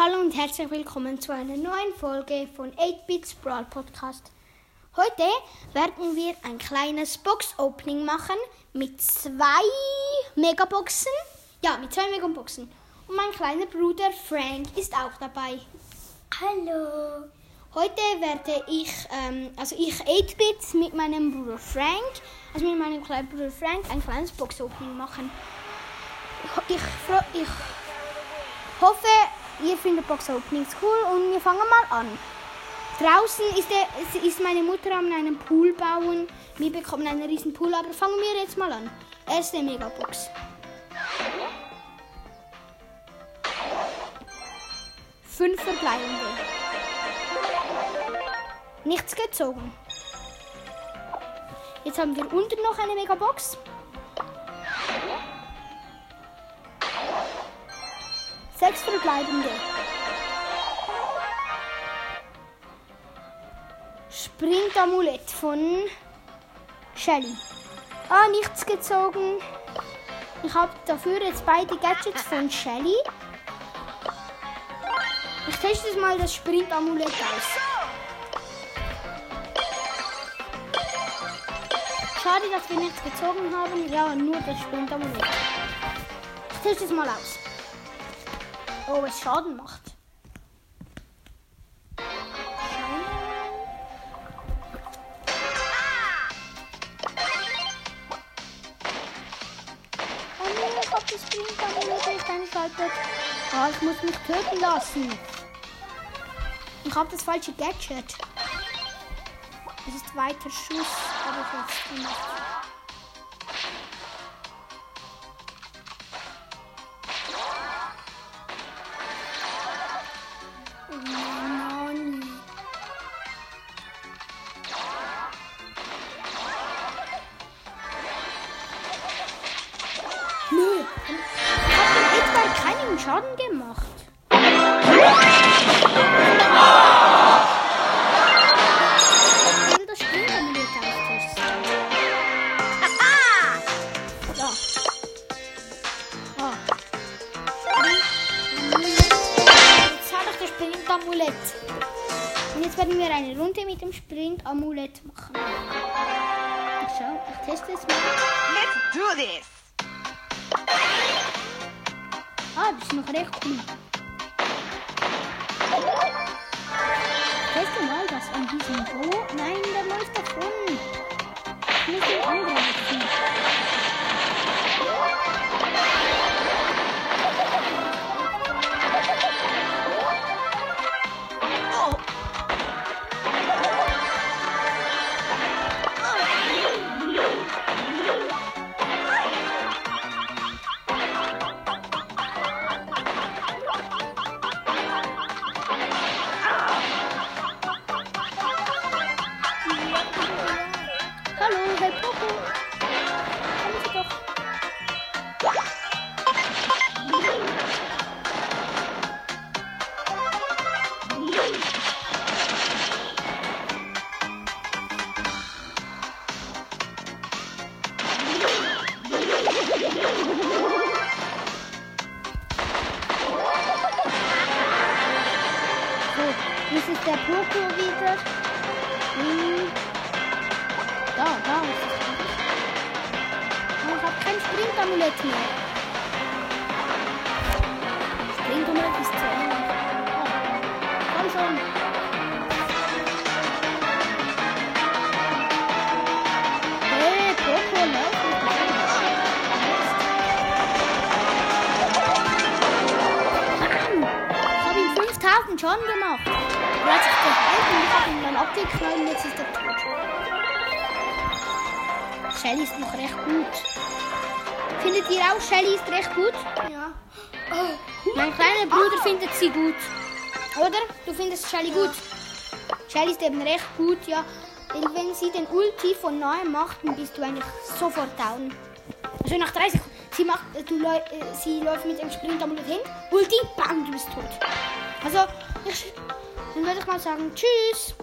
Hallo und herzlich willkommen zu einer neuen Folge von 8-Bits Brawl Podcast. Heute werden wir ein kleines Box-Opening machen mit zwei Megaboxen. Ja, mit zwei Megaboxen. Und mein kleiner Bruder Frank ist auch dabei. Hallo. Heute werde ich, ähm, also ich 8-Bits mit meinem Bruder Frank, also mit meinem kleinen Bruder Frank, ein kleines Box-Opening machen. Ich, ich, ich hoffe, ihr findet Box Openings cool und wir fangen mal an. Draußen ist, der, ist meine Mutter an einem Pool bauen. Wir bekommen einen riesen Pool, aber fangen wir jetzt mal an. Erste Megabox. Fünf verbleibende. Nichts gezogen. Jetzt haben wir unten noch eine Megabox. Sechs verbleibende. Sprintamulett von Shelly. Ah, nichts gezogen. Ich habe dafür jetzt beide Gadgets von Shelly. Ich teste jetzt mal das Sprintamulett aus. Schade, dass wir nichts gezogen haben. Ja, nur das Sprintamulett. Ich teste es mal aus. Oh, es Schaden macht. Oh nicht eingeschaltet. Ah, ich muss mich töten lassen. Ich habe das falsche Gadget. Das ist weiter Schuss, habe ich jetzt gemacht. Schaden gemacht. Will das austesten. Ja. Ah. Jetzt habe ich das Sprintamulett. Und jetzt werden wir eine Runde mit dem Sprintamulett machen. Ich schau, ich teste es mal. Let's do this! Ah, das ist noch recht cool. Teste mal was an diesem Bo. Nein, der läuft davon. Ich muss ihn Jetzt ist der Poco wieder. Hm. Da, da ist es. Ich habe kein Sprintamulett mehr. Ihm 5000 Schaden gemacht. Er hat sich geheilt und ich habe ihn dann abgeknallt und jetzt ist er tot. Shelly ist noch recht gut. Findet ihr auch, Shelly ist recht gut? Ja. Mein kleiner Bruder findet sie gut. Oder? Du findest Shelly gut? Shelly ist eben recht gut, ja. Denn wenn sie den Ulti von neuem macht, dann bist du eigentlich sofort down. Also nach 30 Sekunden. Sie, macht, äh, äh, sie läuft mit dem Sprintamulett hin. Ulti, bam, du bist tot. Also, ich, dann würde ich mal sagen, tschüss.